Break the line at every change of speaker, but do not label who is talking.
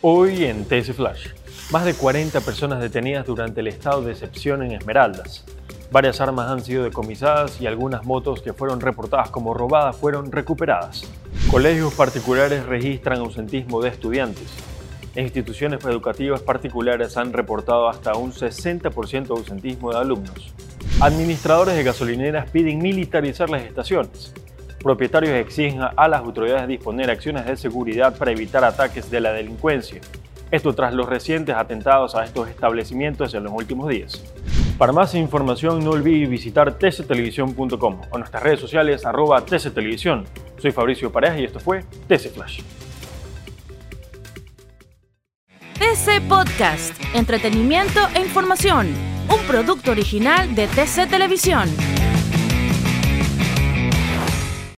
Hoy en TS Flash, más de 40 personas detenidas durante el estado de excepción en Esmeraldas. Varias armas han sido decomisadas y algunas motos que fueron reportadas como robadas fueron recuperadas. Colegios particulares registran ausentismo de estudiantes. Instituciones educativas particulares han reportado hasta un 60% de ausentismo de alumnos. Administradores de gasolineras piden militarizar las estaciones. Propietarios exigen a las autoridades disponer acciones de seguridad para evitar ataques de la delincuencia. Esto tras los recientes atentados a estos establecimientos en los últimos días. Para más información no olvides visitar tctelevisión.com o nuestras redes sociales arroba tctelevisión. Soy Fabricio Pareja y esto fue TC Flash.
TC Podcast, entretenimiento e información, un producto original de TC Televisión.